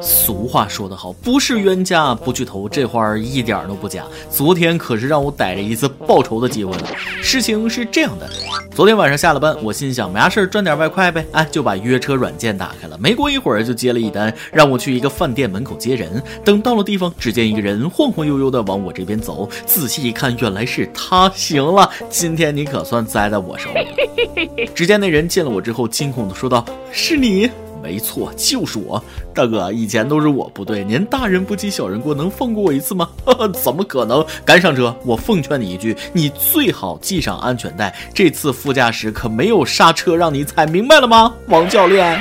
俗话说得好，不是冤家不聚头，这话一点都不假。昨天可是让我逮着一次报仇的机会了。事情是这样的，昨天晚上下了班，我心想没啥事赚点外快呗，哎，就把约车软件打开了。没过一会儿就接了一单，让我去一个饭店门口接人。等到了地方，只见一个人晃晃悠悠的往我这边走，仔细一看，原来是他。行了，今天你可算栽在我手里了。只见那人见了我之后，惊恐的说道：“是你。”没错，就是我，大哥，以前都是我不对，您大人不计小人过，能放过我一次吗？怎么可能？赶上车！我奉劝你一句，你最好系上安全带，这次副驾驶可没有刹车让你踩，明白了吗，王教练？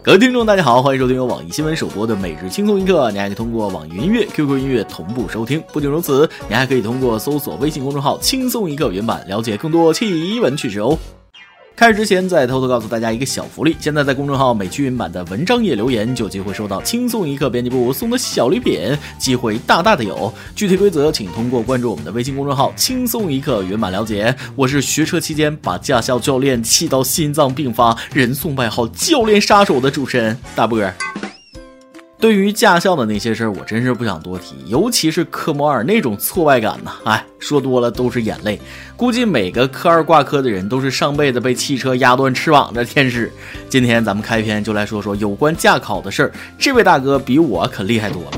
各位听众，大家好，欢迎收听由网易新闻首播的每日轻松一刻，你还可以通过网易云音乐、QQ 音乐同步收听。不仅如此，你还可以通过搜索微信公众号“轻松一刻”原版了解更多奇闻趣事哦。开始之前，再偷偷告诉大家一个小福利：现在在公众号美剧云版的文章页留言，就有机会收到轻松一刻编辑部送的小礼品，机会大大的有。具体规则，请通过关注我们的微信公众号“轻松一刻”云版了解。我是学车期间把驾校教练气到心脏病发，人送外号“教练杀手”的主持人大波儿。对于驾校的那些事儿，我真是不想多提，尤其是科目二那种挫败感呐，哎，说多了都是眼泪。估计每个科二挂科的人都是上辈子被汽车压断翅膀的天使。今天咱们开篇就来说说有关驾考的事儿，这位大哥比我可厉害多了。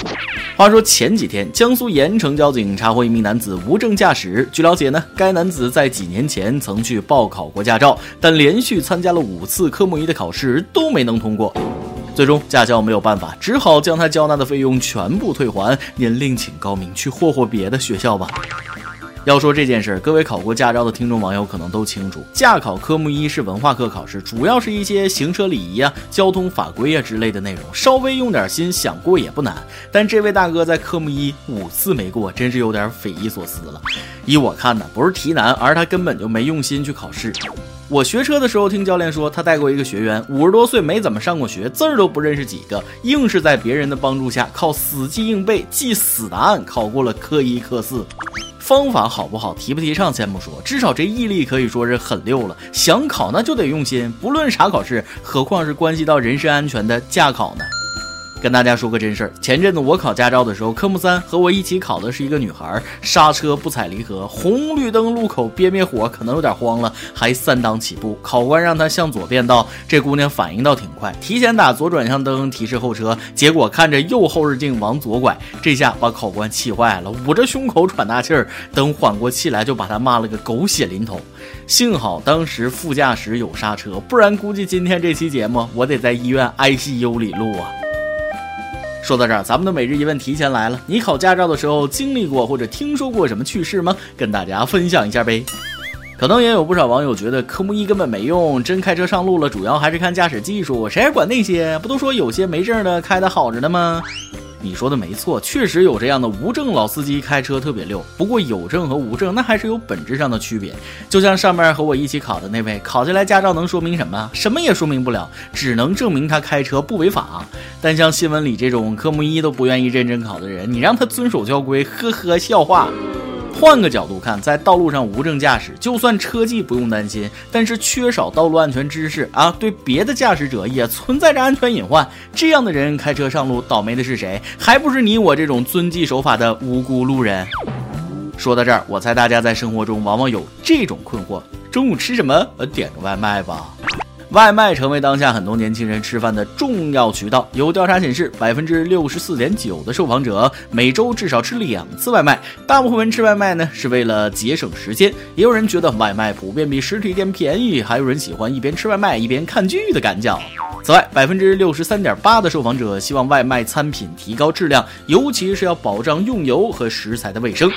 话说前几天，江苏盐城交警查获一名男子无证驾驶。据了解呢，该男子在几年前曾去报考过驾照，但连续参加了五次科目一的考试都没能通过。最终，驾校没有办法，只好将他交纳的费用全部退还。您另请高明，去霍霍别的学校吧。要说这件事儿，各位考过驾照的听众网友可能都清楚，驾考科目一是文化课考试，主要是一些行车礼仪啊、交通法规啊之类的内容，稍微用点心，想过也不难。但这位大哥在科目一五次没过，真是有点匪夷所思了。依我看呢，不是题难，而是他根本就没用心去考试。我学车的时候，听教练说，他带过一个学员，五十多岁没怎么上过学，字儿都不认识几个，硬是在别人的帮助下，靠死记硬背记死答案，考过了科一、科四。方法好不好，提不提倡先不说，至少这毅力可以说是很溜了。想考那就得用心，不论啥考试，何况是关系到人身安全的驾考呢？跟大家说个真事儿，前阵子我考驾照的时候，科目三和我一起考的是一个女孩，刹车不踩离合，红绿灯路口憋灭火，可能有点慌了，还三档起步。考官让她向左变道，这姑娘反应倒挺快，提前打左转向灯提示后车，结果看着右后视镜往左拐，这下把考官气坏了，捂着胸口喘大气儿，等缓过气来就把她骂了个狗血淋头。幸好当时副驾驶有刹车，不然估计今天这期节目我得在医院 ICU 里录啊。说到这儿，咱们的每日一问提前来了。你考驾照的时候经历过或者听说过什么趣事吗？跟大家分享一下呗。可能也有不少网友觉得科目一根本没用，真开车上路了，主要还是看驾驶技术。谁还管那些？不都说有些没证的开的好着呢吗？你说的没错，确实有这样的无证老司机开车特别溜。不过有证和无证那还是有本质上的区别。就像上面和我一起考的那位，考下来驾照能说明什么？什么也说明不了，只能证明他开车不违法。但像新闻里这种科目一都不愿意认真考的人，你让他遵守交规，呵呵笑话。换个角度看，在道路上无证驾驶，就算车技不用担心，但是缺少道路安全知识啊，对别的驾驶者也存在着安全隐患。这样的人开车上路，倒霉的是谁？还不是你我这种遵纪守法的无辜路人。说到这儿，我猜大家在生活中往往有这种困惑：中午吃什么？呃，点个外卖吧。外卖成为当下很多年轻人吃饭的重要渠道。有调查显示，百分之六十四点九的受访者每周至少吃两次外卖。大部分人吃外卖呢是为了节省时间，也有人觉得外卖普遍比实体店便宜，还有人喜欢一边吃外卖一边看剧的感觉。此外，百分之六十三点八的受访者希望外卖餐品提高质量，尤其是要保障用油和食材的卫生。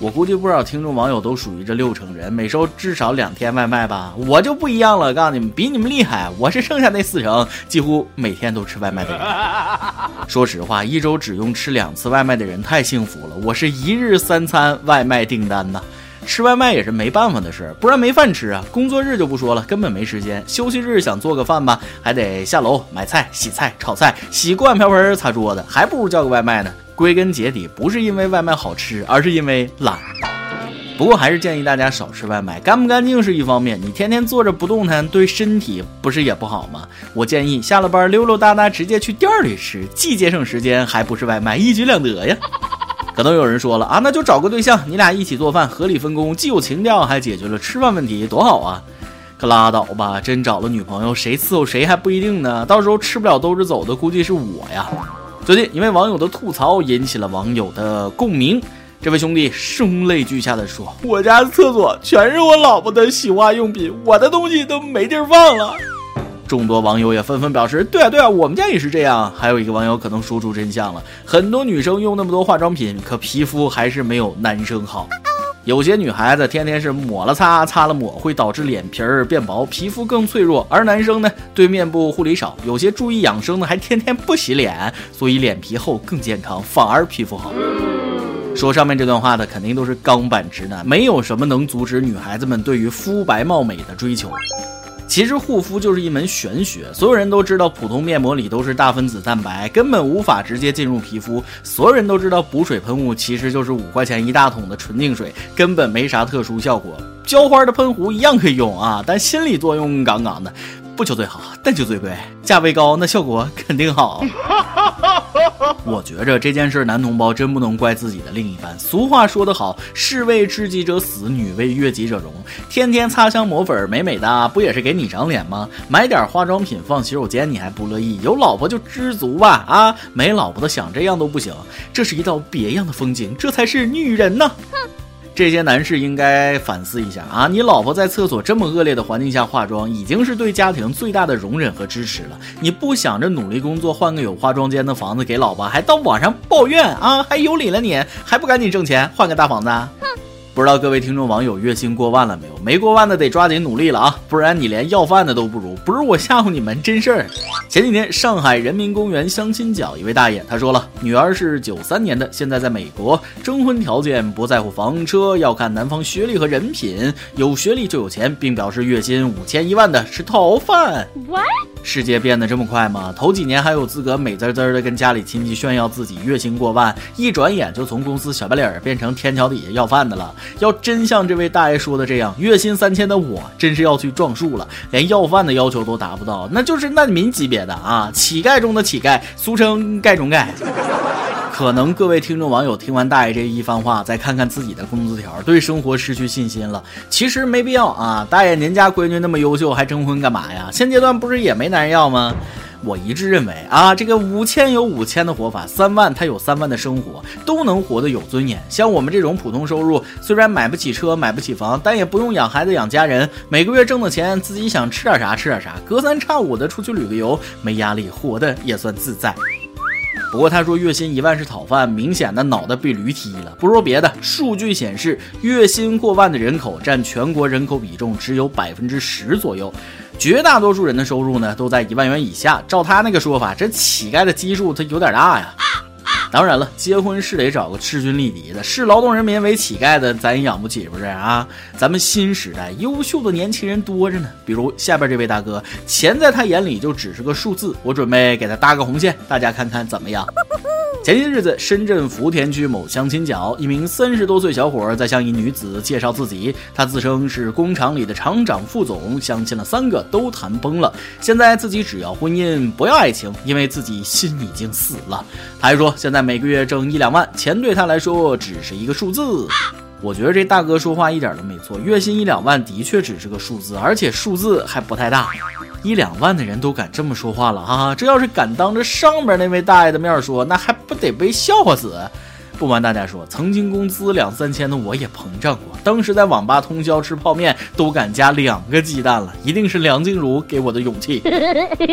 我估计不少听众网友都属于这六成人，每周至少两天外卖吧。我就不一样了，告诉你们，比你们厉害。我是剩下那四成，几乎每天都吃外卖的人。说实话，一周只用吃两次外卖的人太幸福了。我是一日三餐外卖订单呐，吃外卖也是没办法的事，不然没饭吃啊。工作日就不说了，根本没时间。休息日想做个饭吧，还得下楼买菜、洗菜、炒菜、洗锅碗瓢盆、擦桌子，还不如叫个外卖呢。归根结底，不是因为外卖好吃，而是因为懒。不过还是建议大家少吃外卖，干不干净是一方面，你天天坐着不动弹，对身体不是也不好吗？我建议下了班溜溜达达，直接去店里吃，既节省时间，还不是外卖，一举两得呀。可能有人说了啊，那就找个对象，你俩一起做饭，合理分工，既有情调，还解决了吃饭问题，多好啊！可拉倒吧，真找了女朋友，谁伺候谁还不一定呢，到时候吃不了兜着走的，估计是我呀。最近一位网友的吐槽引起了网友的共鸣。这位兄弟声泪俱下的说：“我家厕所全是我老婆的洗化用品，我的东西都没地儿放了。”众多网友也纷纷表示：“对啊，对啊，我们家也是这样。”还有一个网友可能说出真相了：很多女生用那么多化妆品，可皮肤还是没有男生好。有些女孩子天天是抹了擦，擦了抹，会导致脸皮儿变薄，皮肤更脆弱；而男生呢，对面部护理少，有些注意养生的还天天不洗脸，所以脸皮厚更健康，反而皮肤好。说上面这段话的肯定都是钢板直男，没有什么能阻止女孩子们对于肤白貌美的追求。其实护肤就是一门玄学，所有人都知道普通面膜里都是大分子蛋白，根本无法直接进入皮肤。所有人都知道补水喷雾其实就是五块钱一大桶的纯净水，根本没啥特殊效果。浇花的喷壶一样可以用啊，但心理作用杠杠的。不求最好，但求最贵，价位高，那效果肯定好。我觉着这件事，男同胞真不能怪自己的另一半。俗话说得好，士为知己者死，女为悦己者容。天天擦香抹粉，美美的，不也是给你长脸吗？买点化妆品放洗手间，你还不乐意？有老婆就知足吧，啊，没老婆的想这样都不行。这是一道别样的风景，这才是女人呢。这些男士应该反思一下啊！你老婆在厕所这么恶劣的环境下化妆，已经是对家庭最大的容忍和支持了。你不想着努力工作，换个有化妆间的房子给老婆，还到网上抱怨啊？还有理了你？还不赶紧挣钱，换个大房子？啊！不知道各位听众网友月薪过万了没有？没过万的得抓紧努力了啊，不然你连要饭的都不如。不是我吓唬你们，真事儿。前几天上海人民公园相亲角，一位大爷他说了，女儿是九三年的，现在在美国，征婚条件不在乎房车，要看男方学历和人品，有学历就有钱，并表示月薪五千一万的是逃犯。世界变得这么快吗？头几年还有资格美滋滋的跟家里亲戚炫耀自己月薪过万，一转眼就从公司小白脸变成天桥底下要饭的了。要真像这位大爷说的这样，月薪三千的我真是要去撞树了，连要饭的要求都达不到，那就是难民级别的啊，乞丐中的乞丐，俗称盖中盖。可能各位听众网友听完大爷这一番话，再看看自己的工资条，对生活失去信心了。其实没必要啊，大爷您家闺女那么优秀，还征婚干嘛呀？现阶段不是也没男人要吗？我一致认为啊，这个五千有五千的活法，三万他有三万的生活，都能活得有尊严。像我们这种普通收入，虽然买不起车，买不起房，但也不用养孩子养家人，每个月挣的钱自己想吃点啥吃点啥，隔三差五的出去旅个游，没压力，活的也算自在。不过他说月薪一万是讨饭，明显的脑袋被驴踢了。不说别的，数据显示，月薪过万的人口占全国人口比重只有百分之十左右，绝大多数人的收入呢都在一万元以下。照他那个说法，这乞丐的基数他有点大呀。当然了，结婚是得找个势均力敌的，视劳动人民为乞丐的，咱也养不起，不是啊？咱们新时代优秀的年轻人多着呢，比如下边这位大哥，钱在他眼里就只是个数字，我准备给他搭个红线，大家看看怎么样？前些日子，深圳福田区某相亲角，一名三十多岁小伙在向一女子介绍自己。他自称是工厂里的厂长、副总，相亲了三个都谈崩了。现在自己只要婚姻，不要爱情，因为自己心已经死了。他还说，现在每个月挣一两万，钱对他来说只是一个数字。我觉得这大哥说话一点都没错，月薪一两万的确只是个数字，而且数字还不太大。一两万的人都敢这么说话了哈，这要是敢当着上边那位大爷的面说，那还不得被笑话死？不瞒大家说，曾经工资两三千的我也膨胀过，当时在网吧通宵吃泡面都敢加两个鸡蛋了，一定是梁静茹给我的勇气。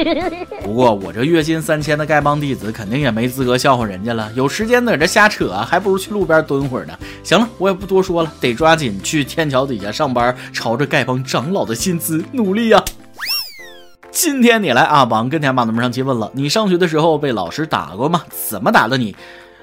不过我这月薪三千的丐帮弟子肯定也没资格笑话人家了，有时间在这瞎扯，还不如去路边蹲会儿呢。行了，我也不多说了，得抓紧去天桥底下上班，朝着丐帮长老的薪资努力呀。今天你来啊，王跟天马的们上期问了，你上学的时候被老师打过吗？怎么打的你？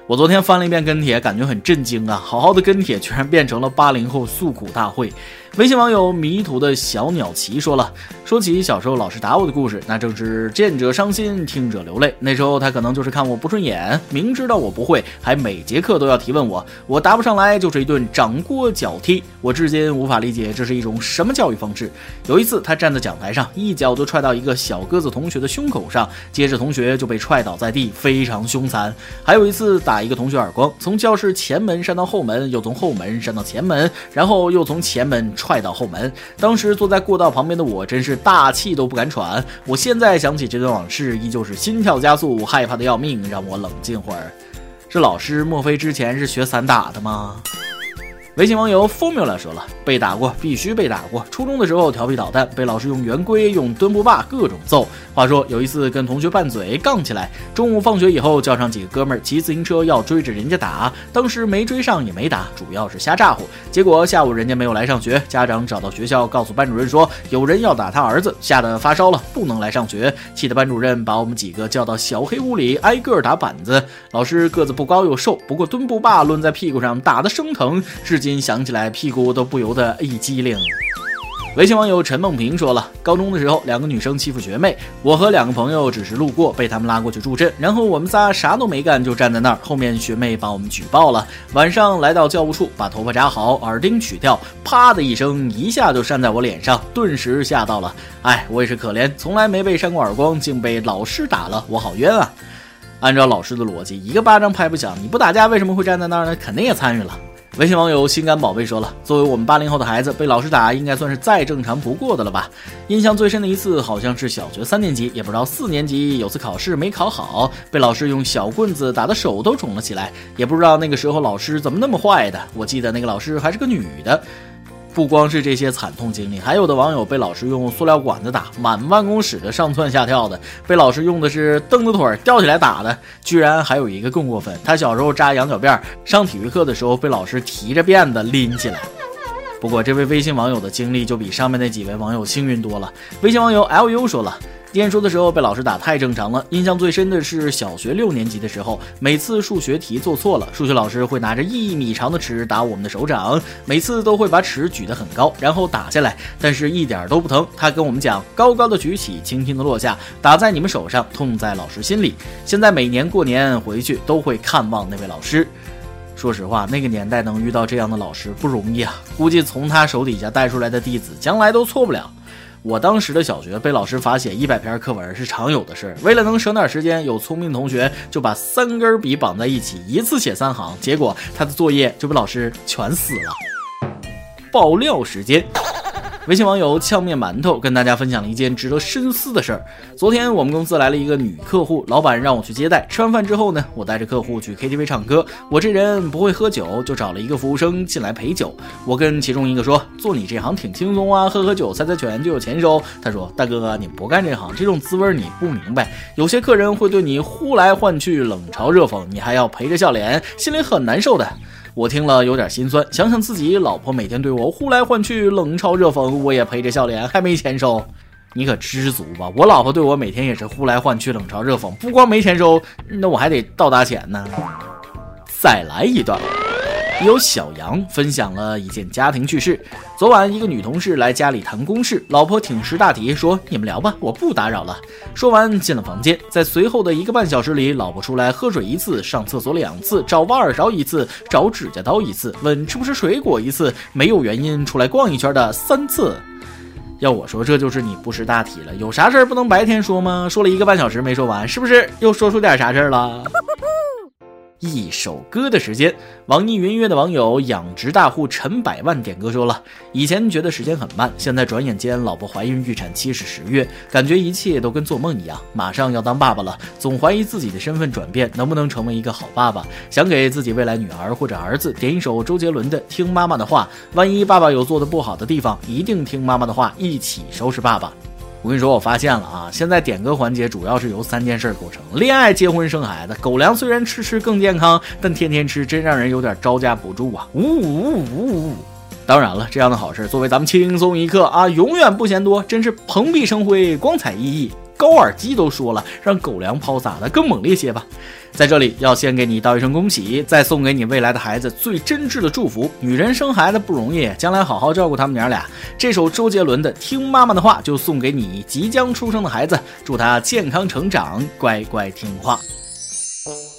我昨天翻了一遍跟帖，感觉很震惊啊！好好的跟帖居然变成了八零后诉苦大会。微信网友迷途的小鸟奇说了，说起小时候老师打我的故事，那正是见者伤心，听者流泪。那时候他可能就是看我不顺眼，明知道我不会，还每节课都要提问我，我答不上来就是一顿掌掴脚踢。我至今无法理解这是一种什么教育方式。有一次他站在讲台上，一脚就踹到一个小个子同学的胸口上，接着同学就被踹倒在地，非常凶残。还有一次打一个同学耳光，从教室前门扇到后门，又从后门扇到前门，然后又从前门。踹到后门，当时坐在过道旁边的我真是大气都不敢喘。我现在想起这段往事，依旧是心跳加速，害怕的要命。让我冷静会儿。这老师莫非之前是学散打的吗？微信网友 formula 说了，被打过，必须被打过。初中的时候调皮捣蛋，被老师用圆规、用墩布把各种揍。话说有一次跟同学拌嘴杠起来，中午放学以后叫上几个哥们儿骑自行车要追着人家打，当时没追上也没打，主要是瞎咋呼。结果下午人家没有来上学，家长找到学校告诉班主任说有人要打他儿子，吓得发烧了，不能来上学，气得班主任把我们几个叫到小黑屋里挨个打板子。老师个子不高又瘦，不过墩布把抡在屁股上打得生疼，至今想起来屁股都不由得一激灵。微信网友陈梦平说了，高中的时候，两个女生欺负学妹，我和两个朋友只是路过，被他们拉过去助阵，然后我们仨啥都没干，就站在那儿。后面学妹把我们举报了，晚上来到教务处，把头发扎好，耳钉取掉，啪的一声，一下就扇在我脸上，顿时吓到了。哎，我也是可怜，从来没被扇过耳光，竟被老师打了，我好冤啊！按照老师的逻辑，一个巴掌拍不响，你不打架为什么会站在那儿呢？肯定也参与了。微信网友心肝宝贝说了：“作为我们八零后的孩子，被老师打应该算是再正常不过的了吧？印象最深的一次好像是小学三年级，也不知道四年级有次考试没考好，被老师用小棍子打的手都肿了起来，也不知道那个时候老师怎么那么坏的。我记得那个老师还是个女的。”不光是这些惨痛经历，还有的网友被老师用塑料管子打，满办公室的上蹿下跳的；被老师用的是凳子腿吊起来打的，居然还有一个更过分，他小时候扎羊角辫，上体育课的时候被老师提着辫子拎起来。不过这位微信网友的经历就比上面那几位网友幸运多了。微信网友 lu 说了。念书的时候被老师打太正常了，印象最深的是小学六年级的时候，每次数学题做错了，数学老师会拿着一米长的尺打我们的手掌，每次都会把尺举得很高，然后打下来，但是一点都不疼。他跟我们讲，高高的举起，轻轻的落下，打在你们手上，痛在老师心里。现在每年过年回去都会看望那位老师。说实话，那个年代能遇到这样的老师不容易啊，估计从他手底下带出来的弟子，将来都错不了。我当时的小学被老师罚写一百篇课文是常有的事，为了能省点时间，有聪明同学就把三根笔绑在一起，一次写三行，结果他的作业就被老师全撕了。爆料时间。微信网友呛面馒头跟大家分享了一件值得深思的事儿。昨天我们公司来了一个女客户，老板让我去接待。吃完饭之后呢，我带着客户去 KTV 唱歌。我这人不会喝酒，就找了一个服务生进来陪酒。我跟其中一个说：“做你这行挺轻松啊，喝喝酒、猜猜拳就有钱收。”他说：“大哥，你不干这行，这种滋味你不明白。有些客人会对你呼来唤去、冷嘲热讽，你还要陪着笑脸，心里很难受的。”我听了有点心酸，想想自己老婆每天对我呼来唤去、冷嘲热讽，我也陪着笑脸，还没钱收，你可知足吧？我老婆对我每天也是呼来唤去、冷嘲热讽，不光没钱收，那我还得倒打钱呢。再来一段。有小杨分享了一件家庭趣事：昨晚一个女同事来家里谈公事，老婆挺识大体说：“你们聊吧，我不打扰了。”说完进了房间，在随后的一个半小时里，老婆出来喝水一次，上厕所两次，找挖耳勺一次，找指甲刀一次，问吃不吃水果一次，没有原因出来逛一圈的三次。要我说，这就是你不识大体了。有啥事儿不能白天说吗？说了一个半小时没说完，是不是又说出点啥事儿了？一首歌的时间，网易云音乐的网友养殖大户陈百万点歌说了：以前觉得时间很慢，现在转眼间老婆怀孕预产期是十月，感觉一切都跟做梦一样。马上要当爸爸了，总怀疑自己的身份转变能不能成为一个好爸爸。想给自己未来女儿或者儿子点一首周杰伦的《听妈妈的话》，万一爸爸有做的不好的地方，一定听妈妈的话，一起收拾爸爸。我跟你说，我发现了啊，现在点歌环节主要是由三件事构成：恋爱、结婚、生孩子。狗粮虽然吃吃更健康，但天天吃真让人有点招架不住啊！呜呜呜呜！当然了，这样的好事作为咱们轻松一刻啊，永远不嫌多，真是蓬荜生辉、光彩熠熠。高尔基都说了，让狗粮抛洒的更猛烈些吧。在这里要先给你道一声恭喜，再送给你未来的孩子最真挚的祝福。女人生孩子不容易，将来好好照顾他们娘俩。这首周杰伦的《听妈妈的话》就送给你即将出生的孩子，祝他健康成长，乖乖听话。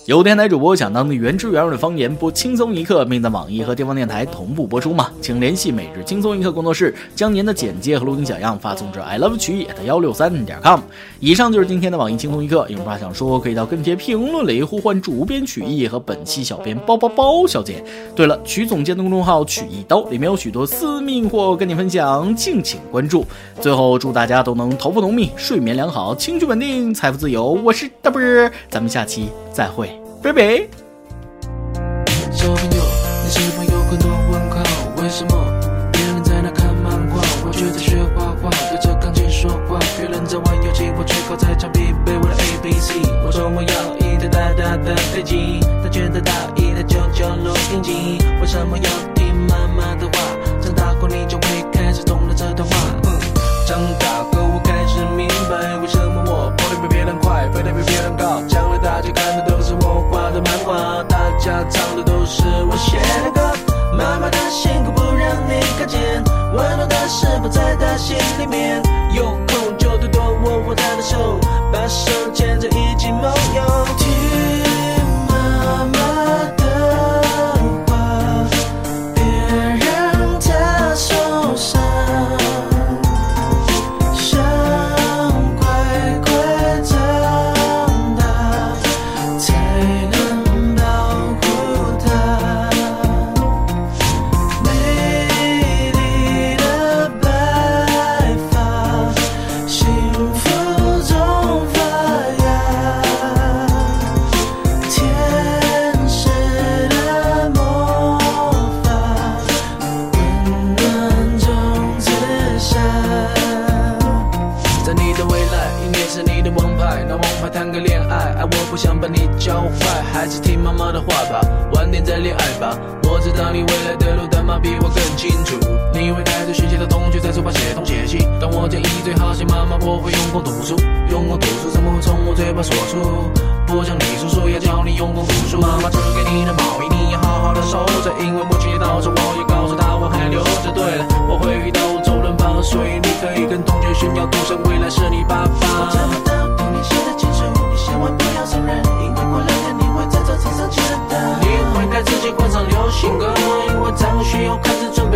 有电台主播想当地原汁原味的方言播轻松一刻，并在网易和地方电台同步播出吗？请联系每日轻松一刻工作室，将您的简介和录音小样发送至 i love 曲野的幺六三点 com。以上就是今天的网易轻松一刻，有话想说可以到跟帖评论里呼唤主编曲艺和本期小编包包包小姐。对了，曲总监的公众号曲一刀里面有许多私密货跟你分享，敬请关注。最后祝大家都能头发浓密，睡眠良好，情绪稳定，财富自由。我是 W，咱们下期再会。拜拜。小朋友，你是否有很多问号？为什么别人在那看漫画，我却在学画画，对着钢琴说话？别人在玩游戏，我却靠在墙壁背我的 A B C。我说我要一台大大的飞机，他觉得大一台就叫录音机。为什么要听妈妈的话？长大后你就会开始懂了这段话。长大后我开始明白，为什么我跑得比别人快，飞得比别人高。的漫画，大家唱的都是我写的歌。妈妈的辛苦不让你看见，温暖的食谱在她心里面？有空就多多握握她的手，把手牵着一起梦游。我知道你未来的路，但妈比我更清楚。你会带着学习的同学在书包写东写西，但我建议最好写妈妈，我会用功读书，用功读书怎么会从我嘴巴说出？不像你叔叔要教你用功读书，妈妈织给你的毛衣你要好好的收着，因为母亲节到时我也告诉她我还留着。对了，我会遇到周润发，所以你可以跟同学炫耀，赌神未来是你爸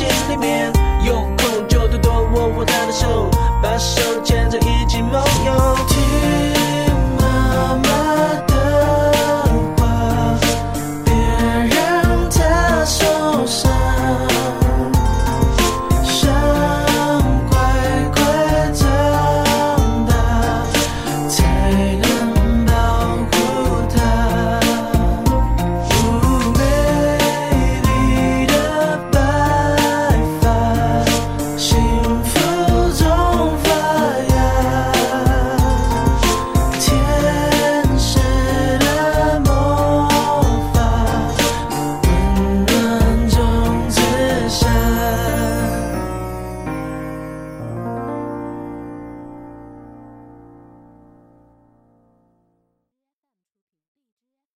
心里面？